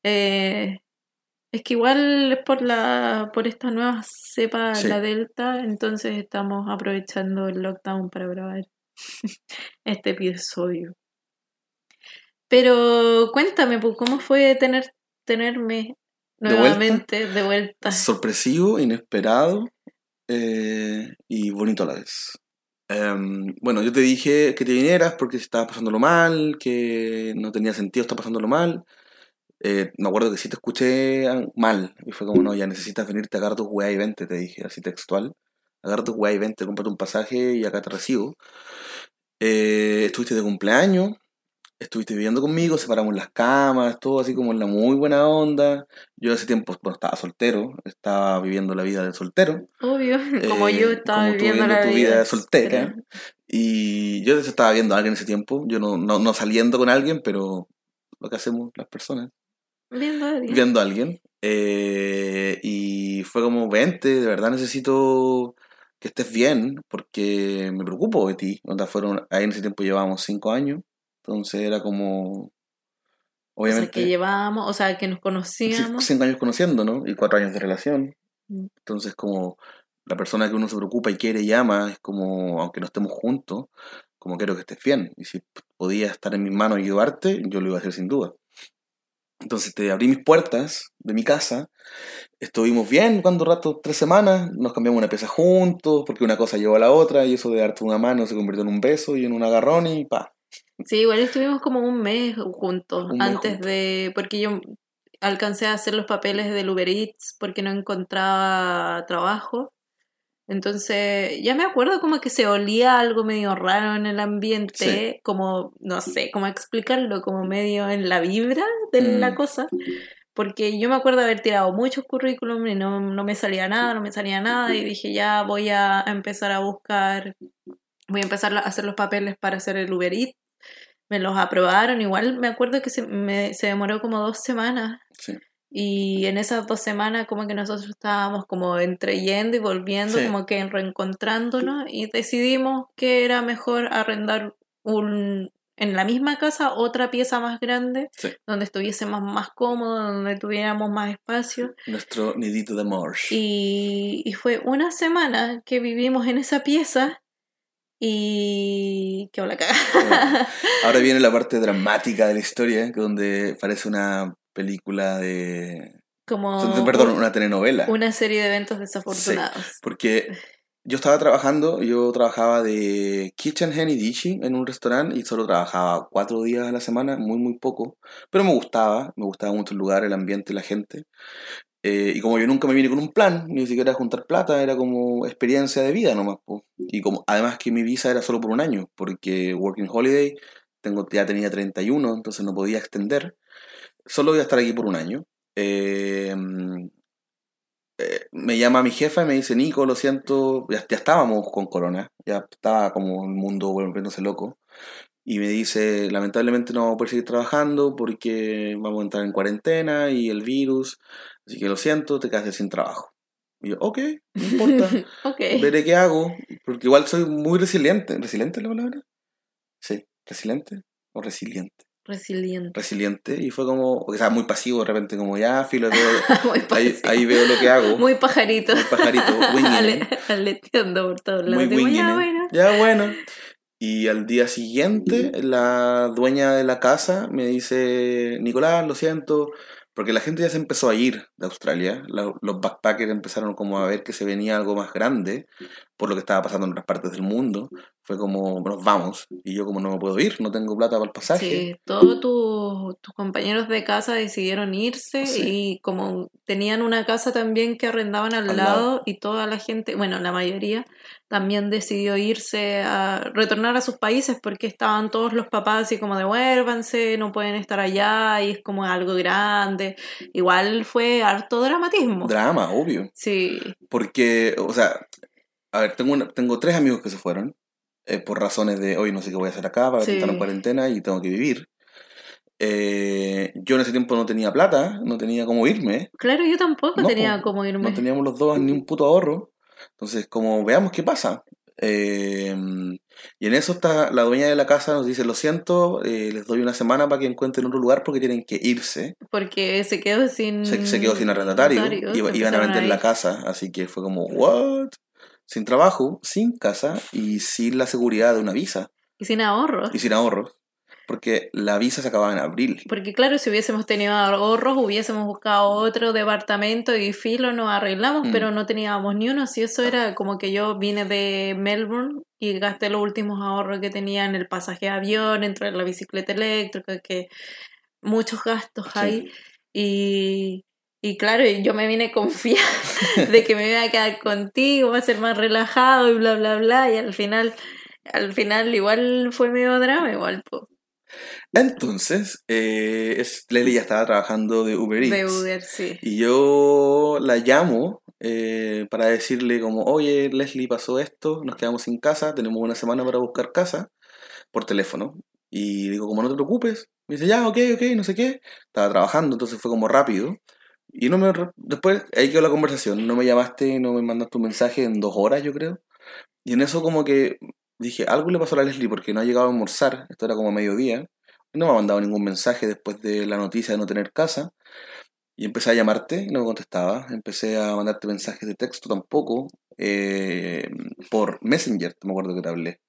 eh, es que igual es por la, por esta nueva cepa, Sí. la Delta, entonces estamos aprovechando el lockdown para grabar este episodio. Pero cuéntame, pues, ¿cómo fue tener, tenerme ¿De vuelta? nuevamente de vuelta? Sorpresivo, inesperado eh, y bonito a la vez. Em, bueno, yo te dije que te vinieras porque estabas pasándolo mal, que no tenía sentido estar pasándolo mal. Eh, me acuerdo que sí te escuché mal. Y fue como, no, ya necesitas venirte, agarra tus weá y vente, te dije, así textual. Agarra tus weá y vente, cómprate un pasaje y acá te recibo. Eh, estuviste de cumpleaños, estuviste viviendo conmigo, separamos las camas, todo así como en la muy buena onda. Yo ese tiempo, bueno, estaba soltero, estaba viviendo la vida de soltero. Obvio, como Eh, yo estaba como viviendo viviendo la tu vida vida soltera. Y yo estaba viendo a alguien en ese tiempo, yo no, no, no saliendo con alguien, pero lo que hacemos las personas, Viendo a alguien. viendo a alguien. Eh, y fue como, vente, de verdad necesito que estés bien, porque me preocupo de ti. Onda, fueron, ahí en ese tiempo llevábamos cinco años, entonces era como, O sea, obviamente, que llevábamos, o sea, que nos conocíamos. cinco años conociendo, ¿no? Y cuatro años de relación. Mm. Entonces, como la persona que uno se preocupa y quiere y ama, es como, aunque no estemos juntos, como quiero que estés bien. Y si podía estar en mis manos y ayudarte, yo lo iba a hacer sin duda. Entonces te abrí mis puertas de mi casa, estuvimos bien cuando rato, tres semanas, nos cambiamos una pieza juntos, porque una cosa llevó a la otra, y eso de darte una mano se convirtió en un beso y en un agarrón y pa. Sí, igual estuvimos como un mes juntos Un mes antes de, porque yo alcancé a hacer los papeles del Uber Eats porque no encontraba trabajo. Entonces, ya me acuerdo como que se olía algo medio raro en el ambiente, como, no sé cómo explicarlo, como medio en la vibra de la Mm. cosa. Porque yo me acuerdo haber tirado muchos currículum y no, no me salía nada, no me salía nada, y dije, ya voy a empezar a buscar, voy a empezar a hacer los papeles para hacer el Uber Eats. Me los aprobaron, igual me acuerdo que se, me, se demoró como dos semanas. Sí. Y en esas dos semanas como que nosotros estábamos como entre yendo y volviendo, Sí. como que reencontrándonos y decidimos que era mejor arrendar un, en la misma casa otra pieza más grande, Sí. donde estuviésemos más cómodos, donde tuviéramos más espacio. Nuestro nidito de amor. Y, y fue una semana que vivimos en esa pieza y... ¡Qué hola cagada! Ahora viene la parte dramática de la historia, que donde parece una película de... Como Perdón, una telenovela. una serie de eventos desafortunados. Porque yo estaba trabajando, yo trabajaba de kitchen hand y dishi en un restaurante y solo trabajaba cuatro días a la semana, muy, muy poco. Pero me gustaba, me gustaba mucho el lugar, el ambiente, la gente. Eh, y como yo nunca me vine con un plan, ni siquiera juntar plata, era como experiencia de vida nomás. po. Y como además que mi visa era solo por un año, porque Working Holiday tengo, ya tenía 31, entonces no podía extender. Solo voy a estar aquí por un año. Eh, eh, me llama mi jefa y me dice, Nico, lo siento, ya, ya estábamos con corona, ya estaba como el mundo volviéndose loco. Y me dice, lamentablemente no vamos a poder seguir trabajando porque vamos a entrar en cuarentena y el virus. Así que lo siento, te quedas sin trabajo. Y yo, ok, no importa, ok. veré qué hago. Porque igual soy muy resiliente. ¿Resiliente es la palabra? Sí, resiliente o resiliente. Resiliente. Resiliente. Y fue como, o sea, muy pasivo de repente, como ya, filo, ahí, ahí veo lo que hago. Muy pajarito. Muy pajarito. Ale- Aleteando por todos lados. Muy ya, bueno. Ya, bueno. Y al día siguiente, la dueña de la casa me dice, Nicolás, lo siento, porque la gente ya se empezó a ir de Australia. La- los backpackers empezaron como a ver que se venía algo más grande por lo que estaba pasando en otras partes del mundo. Fue como, nos vamos. Y yo como no me puedo ir, no tengo plata para el pasaje. Sí, todos tus tus compañeros de casa decidieron irse Sí. y como tenían una casa también que arrendaban al, Al lado, lado. y toda la gente, bueno, la mayoría también decidió irse a retornar a sus países porque estaban todos los papás así como devuélvanse, no pueden estar allá y es como algo grande. Igual fue harto dramatismo. Drama, obvio. Sí, Porque, o sea, a ver, tengo, una- tengo tres amigos que se fueron eh, por razones de hoy no sé qué voy a hacer acá para Sí. estar en cuarentena y tengo que vivir. Eh, yo en ese tiempo no tenía plata, no tenía cómo irme, claro, yo tampoco No, tenía cómo irme. no teníamos los dos ni un puto ahorro. Entonces, como veamos qué pasa. Eh, y en eso está la dueña de la casa nos dice, lo siento, eh, les doy una semana para que encuentren otro lugar porque tienen que irse. Porque se quedó sin... Se, se quedó sin arrendatario, iban a vender la casa, así que fue como, ¿what? Sin trabajo, sin casa y sin la seguridad de una visa Y sin ahorros. y sin ahorros, porque la visa se acababa en abril. Porque claro, si hubiésemos tenido ahorros, hubiésemos buscado otro departamento y filo nos arreglamos, Mm. pero no teníamos ni uno. Si eso era como que yo vine de Melbourne y gasté los últimos ahorros que tenía en el pasaje de avión, entre la bicicleta eléctrica, que muchos gastos Sí. hay. Y, y claro, yo me vine confiada de que me iba a quedar contigo, va a ser más relajado y bla, bla, bla. Y al final, al final igual fue medio drama, igual. po. Entonces, eh, es, Leslie ya estaba trabajando de Uber Eats. De Uber, sí. Y yo la llamo eh, para decirle como, oye, Leslie, pasó esto, nos quedamos sin casa, tenemos una semana para buscar casa, por teléfono. Y digo, como no te preocupes, me dice, ya, ok, ok, no sé qué. Estaba trabajando, entonces fue como rápido. Y no me... Después, ahí quedó la conversación, no me llamaste, no me mandaste un mensaje en dos horas, yo creo. Y en eso como que dije, algo le pasó a la Leslie porque no ha llegado a almorzar, esto era como a mediodía. No me ha mandado ningún mensaje después de la noticia de no tener casa. Y empecé a llamarte y no me contestaba. Empecé a mandarte mensajes de texto tampoco. eh, por Messenger, me acuerdo que te hablé.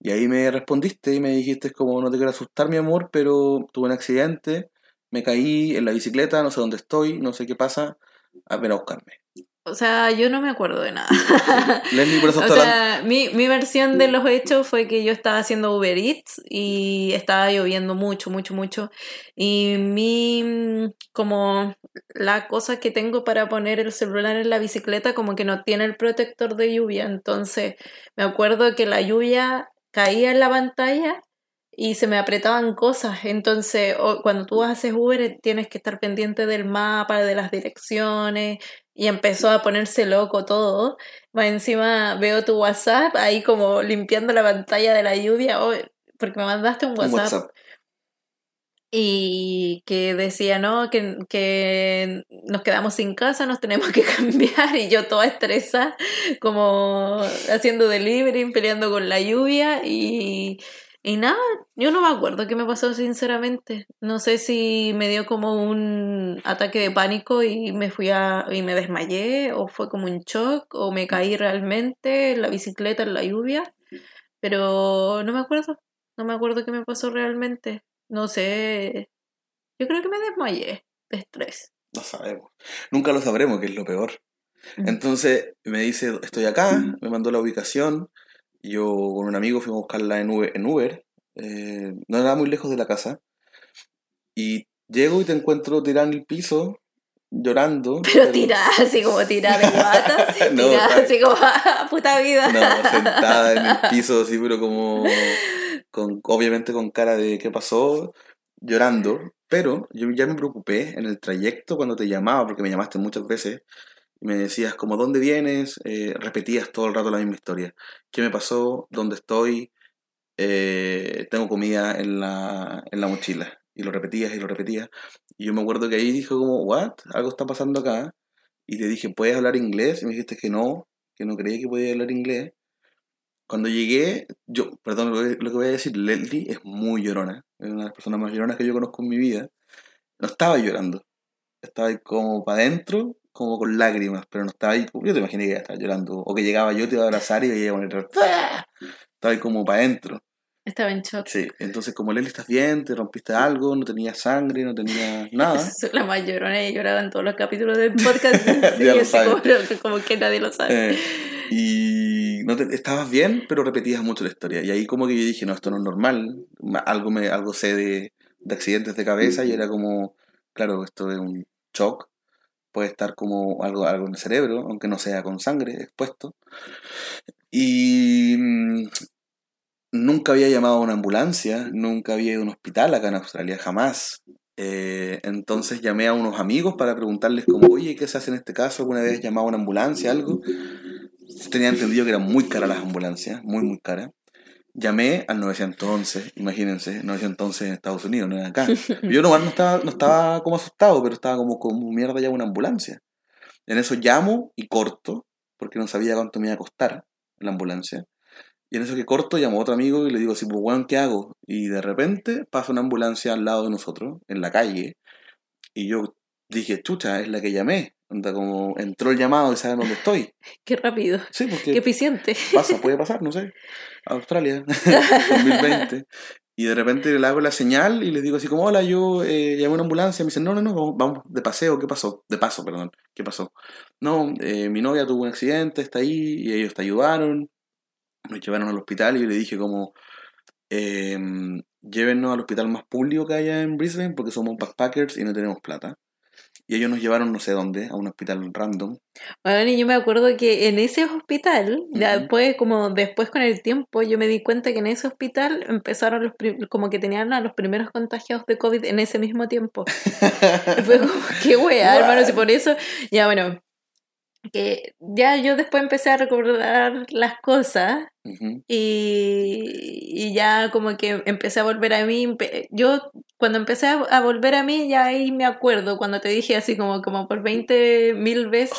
Y ahí me respondiste y me dijiste como no te quiero asustar mi amor, pero tuve un accidente, me caí en la bicicleta, no sé dónde estoy, no sé qué pasa, a ver a buscarme. O sea, yo no me acuerdo de nada. Leslie por eso O está hablando- sea, mi, mi versión de los hechos fue que yo estaba haciendo Uber Eats y estaba lloviendo mucho, mucho, mucho. Y mi, como la cosa que tengo para poner el celular en la bicicleta, como que no tiene el protector de lluvia. Entonces, me acuerdo que la lluvia caía en la pantalla y se me apretaban cosas. Entonces, cuando tú haces Uber, tienes que estar pendiente del mapa, de las direcciones, y empezó a ponerse loco todo. Más encima veo tu WhatsApp ahí como limpiando la pantalla de la lluvia, oh, porque me mandaste un un WhatsApp, WhatsApp. y que decía, no, que, que nos quedamos sin casa, nos tenemos que cambiar, y yo toda estresada, como haciendo delivery, peleando con la lluvia, y, y nada, yo no me acuerdo qué me pasó sinceramente. No sé si me dio como un ataque de pánico y me fui a, y me desmayé, o fue como un shock, o me caí realmente en la bicicleta en la lluvia, pero no me acuerdo, no me acuerdo qué me pasó realmente. No sé, yo creo que me desmayé de estrés. No sabemos. Nunca lo sabremos, que es lo peor. Mm. Entonces me dice, estoy acá, me mandó la ubicación. Yo con un amigo fuimos a buscarla en Uber. En Uber eh, no era muy lejos de la casa. Y llego y te encuentro tirada en el piso, llorando. Pero tirada, así como tirada de guata, así, No, tirada así como, ¡ah, puta vida! No, sentada en el piso, así, pero como. Con, obviamente con cara de qué pasó, llorando. Pero yo ya me preocupé en el trayecto cuando te llamaba, porque me llamaste muchas veces. Y me decías, como, ¿dónde vienes? Eh, repetías todo el rato la misma historia. ¿Qué me pasó? ¿Dónde estoy? Eh, tengo comida en la, en la mochila. Y lo repetías y lo repetías. Y yo me acuerdo que ahí dijo como, ¿what? Algo está pasando acá. Y te dije, ¿puedes hablar inglés? Y me dijiste que no, que no creía que podía hablar inglés. Cuando llegué, yo, perdón lo que, voy a decir, Leslie es muy llorona. Es una de las personas más lloronas que yo conozco en mi vida. No estaba llorando. Estaba como para adentro, como con lágrimas, pero no estaba ahí. Yo te imaginé que estaba llorando. O que llegaba yo, te iba a abrazar y ella iba a poner. ¡Ah! Estaba ahí como para adentro. Estaba en shock. Sí, entonces como Leslie estás bien, te rompiste algo, no tenías sangre, no tenías nada. La más llorona y he llorado en todos los capítulos del podcast. Sí, Ya lo como, como que nadie lo sabe. Eh, y no te- estabas bien, pero repetías mucho la historia. Y ahí como que yo dije, no, esto no es normal. Ma- Algo, me, algo sé de, de accidentes de cabeza y era como, claro, esto es un shock. Puede estar como algo, algo en el cerebro, aunque no sea con sangre expuesto. Y mm, nunca había llamado a una ambulancia, nunca había ido a un hospital acá en Australia, jamás. Eh, entonces llamé a unos amigos para preguntarles como, oye, ¿qué se hace en este caso? ¿Alguna vez llamado a una ambulancia, algo? Tenía entendido que eran muy caras las ambulancias, muy, muy caras. Llamé al 911, imagínense, 911 en Estados Unidos, no era acá. Yo nomás no estaba, no estaba como asustado, pero estaba como, como mierda ya una ambulancia. En eso llamo y corto, porque no sabía cuánto me iba a costar la ambulancia. Y en eso que corto, llamo a otro amigo y le digo, así, pues, weón, ¿qué hago? Y de repente pasa una ambulancia al lado de nosotros, en la calle, y yo dije, chucha, es la que llamé. Onda, como entró el llamado y saben dónde estoy. Qué rápido, Sí, qué porque eficiente. pasa, puede pasar, no sé. Australia, 2020. Y de repente le hago la señal y les digo así como, hola, yo eh, llamé a una ambulancia. Me dicen, no, no, no, vamos, vamos de paseo, ¿qué pasó? De paso, perdón, ¿qué pasó? No, eh, mi novia tuvo un accidente, está ahí, y ellos te ayudaron. Nos llevaron al hospital y yo le dije como, eh, llévennos al hospital más público que haya en Brisbane porque somos backpackers y no tenemos plata. Y ellos nos llevaron no sé dónde, a un hospital random. Bueno, y yo me acuerdo que en ese hospital, después, como después con el tiempo, yo me di cuenta que en ese hospital empezaron los, como que tenían a los primeros contagiados de COVID en ese mismo tiempo. Y fue como, qué weá, hermano, si por eso, ya bueno, que ya yo después empecé a recordar las cosas y, y ya como que empecé a volver a mí. Yo cuando empecé a, a volver a mí, ya ahí me acuerdo, cuando te dije así como, como por 20 mil veces,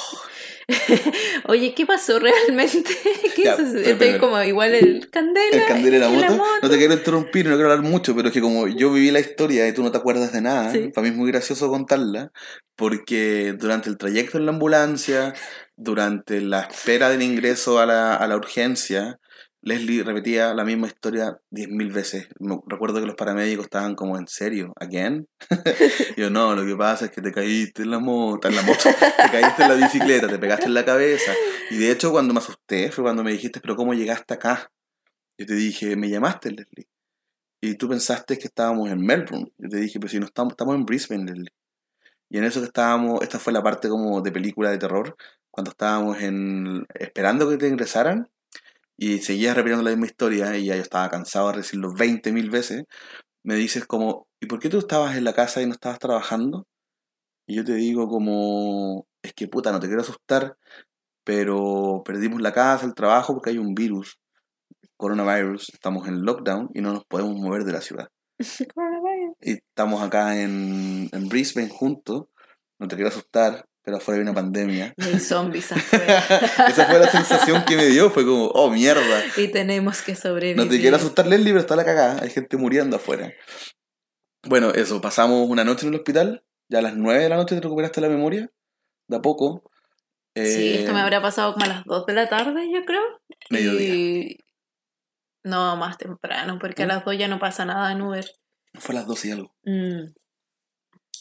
oye, ¿qué pasó realmente? ¿Qué Ya, es eso? pero Entonces primero, como igual el candela. El candela de la y moto. No te quiero interrumpir, no quiero hablar mucho, pero es que como yo viví la historia y tú no te acuerdas de nada, Sí. para mí es muy gracioso contarla, porque durante el trayecto en la ambulancia, durante la espera del ingreso a la, a la urgencia, Leslie repetía la misma historia diez mil veces. Recuerdo que los paramédicos estaban como, ¿en serio? ¿Again? yo, no, lo que pasa es que te caíste en la moto, en la moto, te caíste en la bicicleta, te pegaste en la cabeza. Y de hecho, cuando me asusté, fue cuando me dijiste, pero ¿cómo llegaste acá? Yo te dije, me llamaste, Leslie. Y tú pensaste que estábamos en Melbourne. Yo te dije, pero si no estamos, estamos en Brisbane, Leslie. Y en eso que estábamos, esta fue la parte como de película de terror, cuando estábamos en, esperando que te ingresaran y seguías repitiendo la misma historia y ya yo estaba cansado de decirlo 20.000 veces, me dices como, ¿y por qué tú estabas en la casa y no estabas trabajando? Y yo te digo como, es que puta, no te quiero asustar, pero perdimos la casa, el trabajo porque hay un virus, coronavirus, estamos en lockdown y no nos podemos mover de la ciudad. y estamos acá en, en Brisbane juntos, no te quiero asustar, pero afuera hay una pandemia. Y hay zombies afuera. Esa fue la sensación que me dio, fue como, oh mierda. y tenemos que sobrevivir. No te quiero asustar, Leslie, pero está la cagada, hay gente muriendo afuera. Bueno, eso, pasamos una noche en el hospital, ya a las 9 de la noche te recuperaste la memoria, de a poco. Sí, Eh, esto me habrá pasado como a las 2 de la tarde, yo creo. Mediodía. Y... No, más temprano, porque a ¿Mm? las 2 ya no pasa nada en Uber. Fue a las 12 y algo. Mm.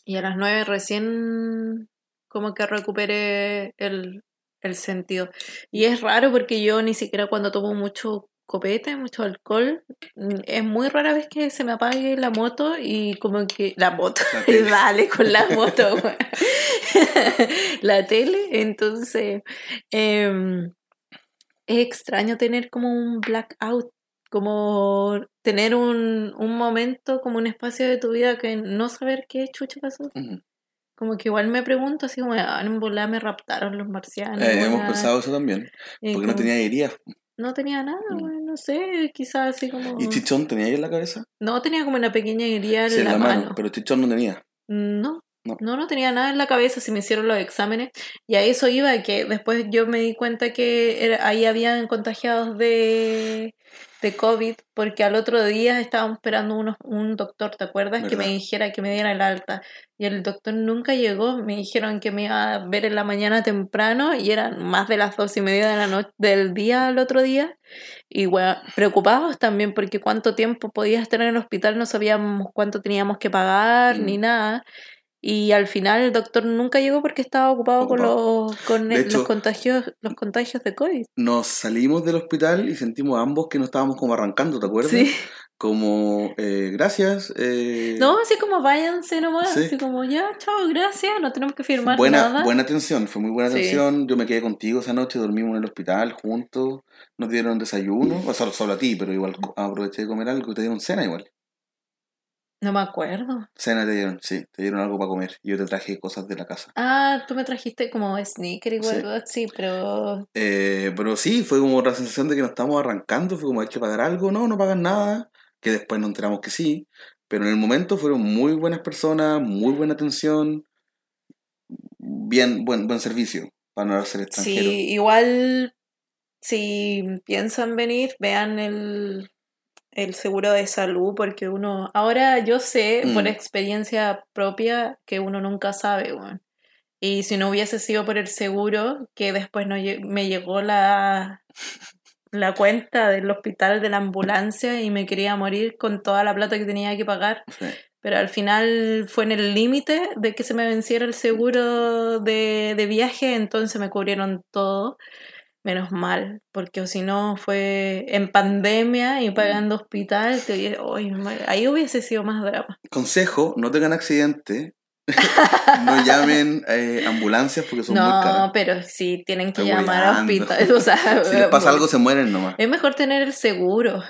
Y a las 9 recién como que recuperé el, el sentido. Y es raro porque yo ni siquiera cuando tomo mucho copete, mucho alcohol, mm, es muy rara vez que se me apague la moto y como que la moto, La dale con la moto, la tele, entonces em, es extraño tener como un blackout, como tener un, un momento, como un espacio de tu vida que no saber qué chucha pasó. Como que igual me pregunto así como, ah, en volada me raptaron los marcianos. Eh, hemos weá". pensado eso también, porque no tenía heridas. no tenía nada, Mm. no sé, quizás así como... ¿Y Chichón tenía ahí en la cabeza? No, tenía como una pequeña herida en Sí, en la, la mano. mano, pero Chichón no tenía. No, No. no, no tenía nada en la cabeza si me hicieron los exámenes. Y a eso iba, que después yo me di cuenta que era- ahí habían contagiados de, de COVID, porque al otro día estábamos esperando unos, un doctor, ¿te acuerdas? Que me dijera que me diera el alta. Y el doctor nunca llegó, me dijeron que me iba a ver en la mañana temprano y eran más de las dos y media de la noche del día al otro día. Y bueno, preocupados también porque cuánto tiempo podías estar en el hospital, no sabíamos cuánto teníamos que pagar ni Mm. nada. Y al final el doctor nunca llegó porque estaba ocupado, con los con De el- hecho- los contagios los contagios de COVID. Nos salimos del hospital y sentimos ambos que nos estábamos como arrancando, ¿te acuerdas? Sí. Como, eh, gracias. eh, No, así como váyanse nomás, Sí. así como ya, chao, gracias, no tenemos que firmar buena, nada. buena atención, fue muy buena Sí. atención. Yo me quedé contigo esa noche, dormimos en el hospital juntos, nos dieron desayuno, o sea, solo a ti, pero igual aproveché de comer algo y te dieron cena igual. No me acuerdo. Cena te dieron, sí, te dieron algo para comer. Yo te traje cosas de la casa. Ah, tú me trajiste como sneaker igual, Sí. sí, pero Eh, pero sí, fue como la sensación de que nos estamos arrancando, fue como hay que pagar algo, no, no pagan nada, que después nos enteramos que sí, pero en el momento fueron muy buenas personas, muy buena atención, bien, buen, buen servicio para no ser extranjero. Sí, igual si piensan venir, vean el, el seguro de salud, porque uno, ahora yo sé por Mm. experiencia propia que uno nunca sabe. Y si no hubiese sido por el seguro, que después no me llegó la, la cuenta del hospital de la ambulancia y me quería morir con toda la plata que tenía que pagar. Sí. Pero al final fue en el límite de que se me venciera el seguro de, de viaje, entonces me cubrieron todo. Menos mal, porque si no fue en pandemia y pagando hospital, te ma- ahí hubiese sido más drama. Consejo, no tengan accidente, no llamen eh, ambulancias porque son muy No, caras. pero sí tienen que Estoy llamar a hospital. O sea, Si les pasa algo se mueren nomás. es mejor tener el seguro.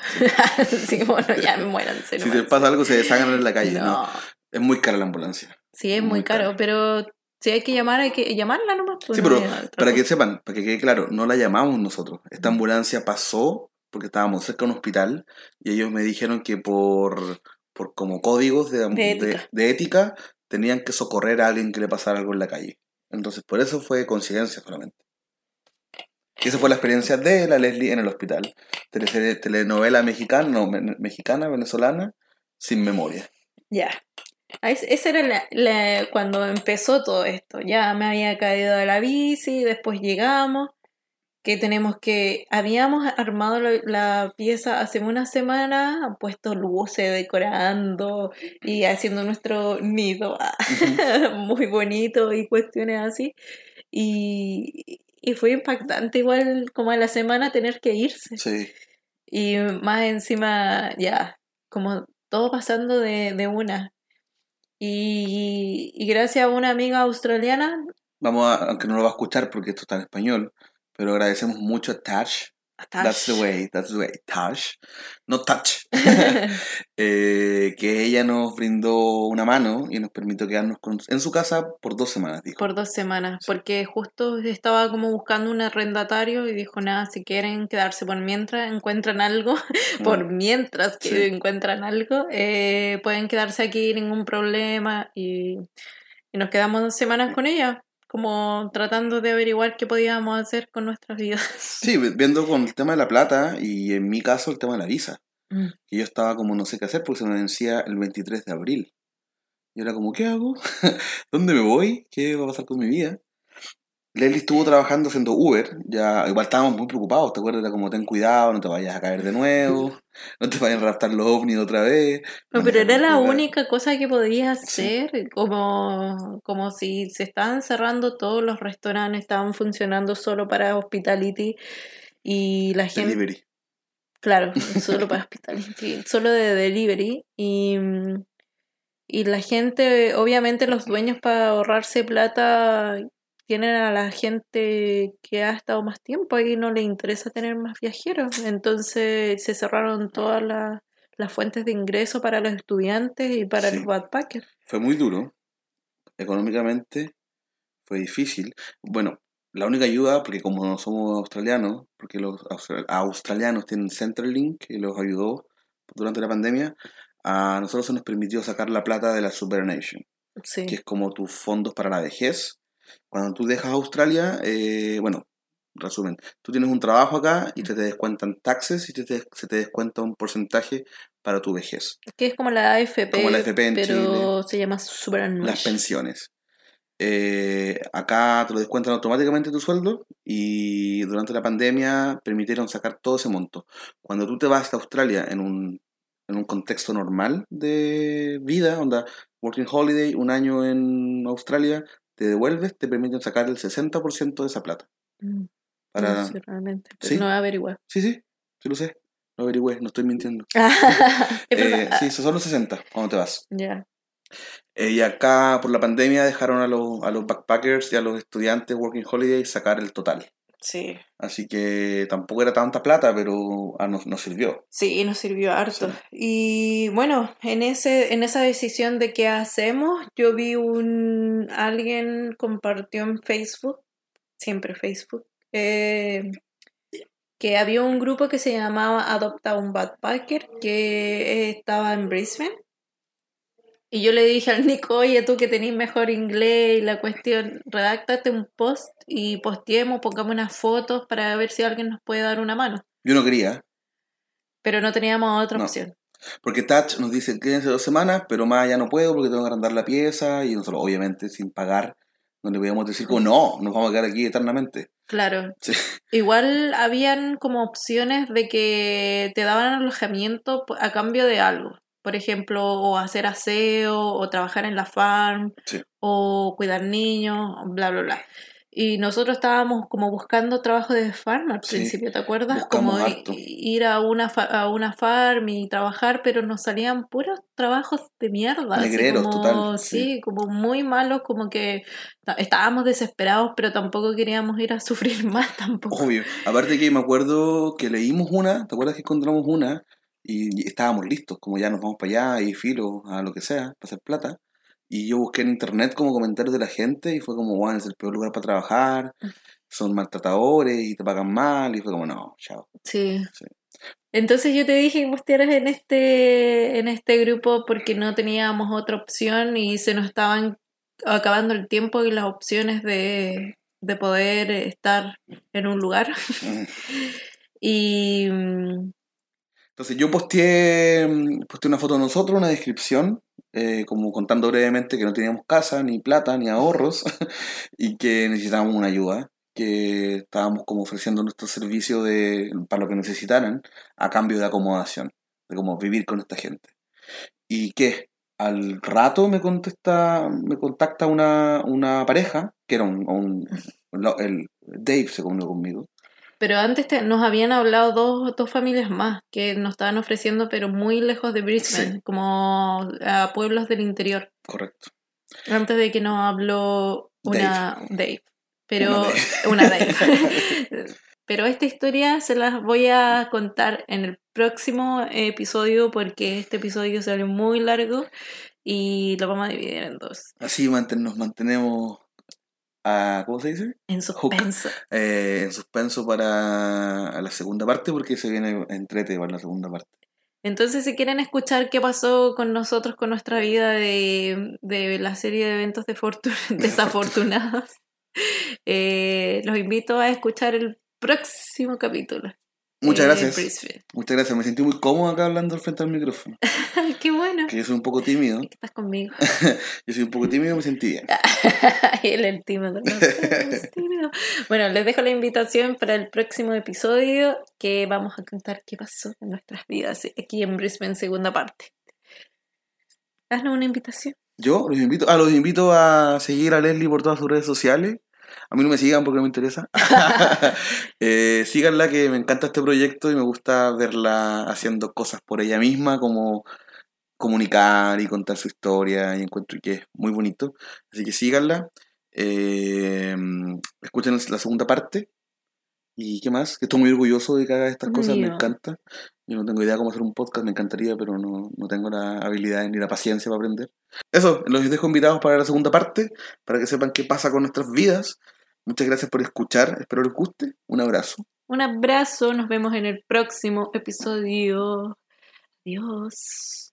sí, bueno, ya muéranse. Si nomás. les pasa algo se desangran en la calle. No. No, Es muy cara la ambulancia. sí, es muy, Muy caro, caro. pero si hay que llamar, hay que llamarla nomás. pues, Sí, no pero para que sepan, para que quede claro, no la llamamos nosotros. Esta ambulancia pasó porque estábamos cerca de un hospital y ellos me dijeron que por, por como códigos de, De ética. de ética tenían que socorrer a alguien que le pasara algo en la calle. Entonces, por eso fue coincidencia solamente. Y esa fue la experiencia de la Leslie en el hospital. Tele- telenovela mexicana, no, me- mexicana, venezolana, sin memoria. Ya. Ah, es- Esa era la, la- cuando empezó todo esto. Ya me había caído de la bici, después llegamos que tenemos que, habíamos armado la, la pieza hace una semana, puesto luces, decorando y haciendo nuestro nido muy bonito y cuestiones así. Y, y fue impactante igual como a la semana tener que irse. Sí. Y más encima, ya, como todo pasando de, de una. Y, y gracias a una amiga australiana, Vamos a, aunque no lo va a escuchar porque esto está en español, pero agradecemos mucho a Tash. That's the way, that's the way. Tash. No Touch. Eh, que ella nos brindó una mano y nos permitió quedarnos con- en su casa por dos semanas, dijo. por dos semanas, Sí. porque justo estaba como buscando un arrendatario y dijo, nada, si quieren quedarse por mientras encuentran algo, por mientras que Mm. Sí. encuentran algo, eh, pueden quedarse aquí, ningún problema. Y, y nos quedamos dos semanas con ella, como tratando de averiguar qué podíamos hacer con nuestras vidas. Sí, vi- viendo con el tema de la plata y en mi caso el tema de la visa. Mm. Que yo estaba como no sé qué hacer porque se me vencía el 23 de abril. Y era como, ¿qué hago? ¿Dónde me voy? ¿Qué va a pasar con mi vida? Leslie estuvo trabajando haciendo Uber, ya igual estábamos muy preocupados, ¿te acuerdas? Era como, ten cuidado, no te vayas a caer de nuevo, no te vayan a raptar los ovnis otra vez. No, pero era la única cosa que podías Sí. hacer, como, como si se estaban cerrando todos los restaurantes, estaban funcionando solo para hospitality y la gente, Delivery. claro, solo para hospitality, solo de delivery y, y la gente, obviamente los dueños para ahorrarse plata tienen a la gente que ha estado más tiempo ahí no le interesa tener más viajeros, entonces se cerraron todas las las fuentes de ingreso para los estudiantes y para Sí. los backpackers. Fue muy duro, económicamente fue difícil. Bueno, la única ayuda, porque como no somos australianos, porque los austra- australianos tienen Centrelink que los ayudó durante la pandemia, a nosotros se nos permitió sacar la plata de la Supernation, Sí. que es como tus fondos para la vejez. Cuando tú dejas Australia, eh, bueno, resumen, tú tienes un trabajo acá y te, te descuentan taxes y te, te- se te descuenta un porcentaje para tu vejez. Que es como la AFP, Como la AFP en pero se llama Superannuation. las pensiones. Eh, acá te lo descuentan automáticamente tu sueldo y durante la pandemia permitieron sacar todo ese monto. Cuando tú te vas a Australia en un, en un contexto normal de vida, onda, working holiday, un año en Australia, te devuelves, te permiten sacar el 60% de esa plata. Mm, Para... No sé realmente, pero ¿Sí? no averiguar. Sí, sí, sí lo sé. Lo averigüé, no estoy mintiendo. Eh, sí, son los 60 cuando te vas. Ya. Eh, y acá por la pandemia dejaron a los, a los backpackers y a los estudiantes Working Holiday sacar el total. Sí. Así que tampoco era tanta plata, pero ah, nos, nos sirvió. Sí, nos sirvió harto. Sí. Y bueno, en ese, en esa decisión de qué hacemos, yo vi un alguien compartió en Facebook, siempre Facebook, eh, que había un grupo que se llamaba Adopta un Backpacker que estaba en Brisbane. Y yo le dije al Nico, oye, tú que tenés mejor inglés y la cuestión, redáctate un post y posteemos, pongamos unas fotos para ver si alguien nos puede dar una mano. Yo no quería, Pero no teníamos otra No. opción. porque Touch nos dice quédense dos semanas, pero más ya no puedo porque tengo que arrendar la pieza y nosotros obviamente sin pagar no le podíamos decir como no, nos vamos a quedar aquí eternamente. Claro. Sí. Igual habían como opciones de que te daban alojamiento a cambio de algo. Por ejemplo, o hacer aseo, o trabajar en la farm, Sí. o cuidar niños, bla, bla, bla. Y nosotros estábamos como buscando trabajo de farm al Sí, principio, ¿te acuerdas? Como harto. ir a una, a una farm y trabajar, pero nos salían puros trabajos de mierda. así Negreros, como- total, Sí, sí. como muy malos, como que estábamos desesperados, pero tampoco queríamos ir a sufrir más tampoco. Obvio. Aparte que me acuerdo que leímos una, ¿te acuerdas que encontramos una? Y estábamos listos, como ya nos vamos para allá y filo a lo que sea, para hacer plata. Y yo busqué en internet como comentarios de la gente y fue como, bueno, es el peor lugar para trabajar, son maltratadores y te pagan mal. Y fue como, no, chao. Sí. Sí. Entonces yo te dije que postearas en este, en este grupo porque no teníamos otra opción y se nos estaban acabando el tiempo y las opciones de, de poder estar en un lugar. Mm. Y mm, Entonces yo posteé, mm, posteé una foto de nosotros, una descripción, eh, como contando brevemente que no teníamos casa, ni plata, ni ahorros, y que necesitábamos una ayuda, que estábamos como ofreciendo nuestro servicio de, para lo que necesitaran a cambio de acomodación, de cómo vivir con esta gente. ¿Y qué? Al rato me contesta, me contacta una, una pareja, que era un, un- el Dave se comunicó conmigo. Pero antes te- nos habían hablado dos, dos familias más que nos estaban ofreciendo, pero muy lejos de Brisbane, Sí. como a pueblos del interior. Correcto. Antes de que nos habló una Dave. Pero Una una Dave. Pero esta historia se las voy a contar en el próximo episodio porque este episodio salió muy largo y lo vamos a dividir en dos. Así manten- nos mantenemos, a, ¿cómo se dice? En suspenso. Eh, en suspenso para la segunda parte porque se viene entrete para la segunda parte. Entonces, si quieren escuchar qué pasó con nosotros, con nuestra vida de, de la serie de eventos de fortuna, desafortunados, eh, los invito a escuchar el próximo capítulo. Muchas de gracias. Muchas gracias. Me sentí muy cómodo acá hablando frente al micrófono. Qué bueno Que yo soy un poco tímido. que estás conmigo. Yo soy un poco tímido me sentí bien. Él el tímido. no. Bueno, les dejo la invitación para el próximo episodio que vamos a contar qué pasó en nuestras vidas aquí en Brisbane, segunda parte. Haznos una invitación. Yo los invito, ah, los invito a seguir a Leslie por todas sus redes sociales. A mí no me sigan porque no me interesa. Eh, síganla que me encanta este proyecto y me gusta verla haciendo cosas por ella misma, como comunicar y contar su historia y encuentro que es muy bonito. Así que síganla. Eh, escuchen la segunda parte. ¿Y qué más? Que estoy muy orgulloso de que haga estas cosas, me encanta. Yo no tengo idea cómo hacer un podcast, me encantaría, pero no, no tengo la habilidad ni la paciencia para aprender. Eso, los dejo invitados para la segunda parte, para que sepan qué pasa con nuestras vidas. Muchas gracias por escuchar, espero les guste. Un abrazo. Un abrazo, nos vemos en el próximo episodio. Adiós.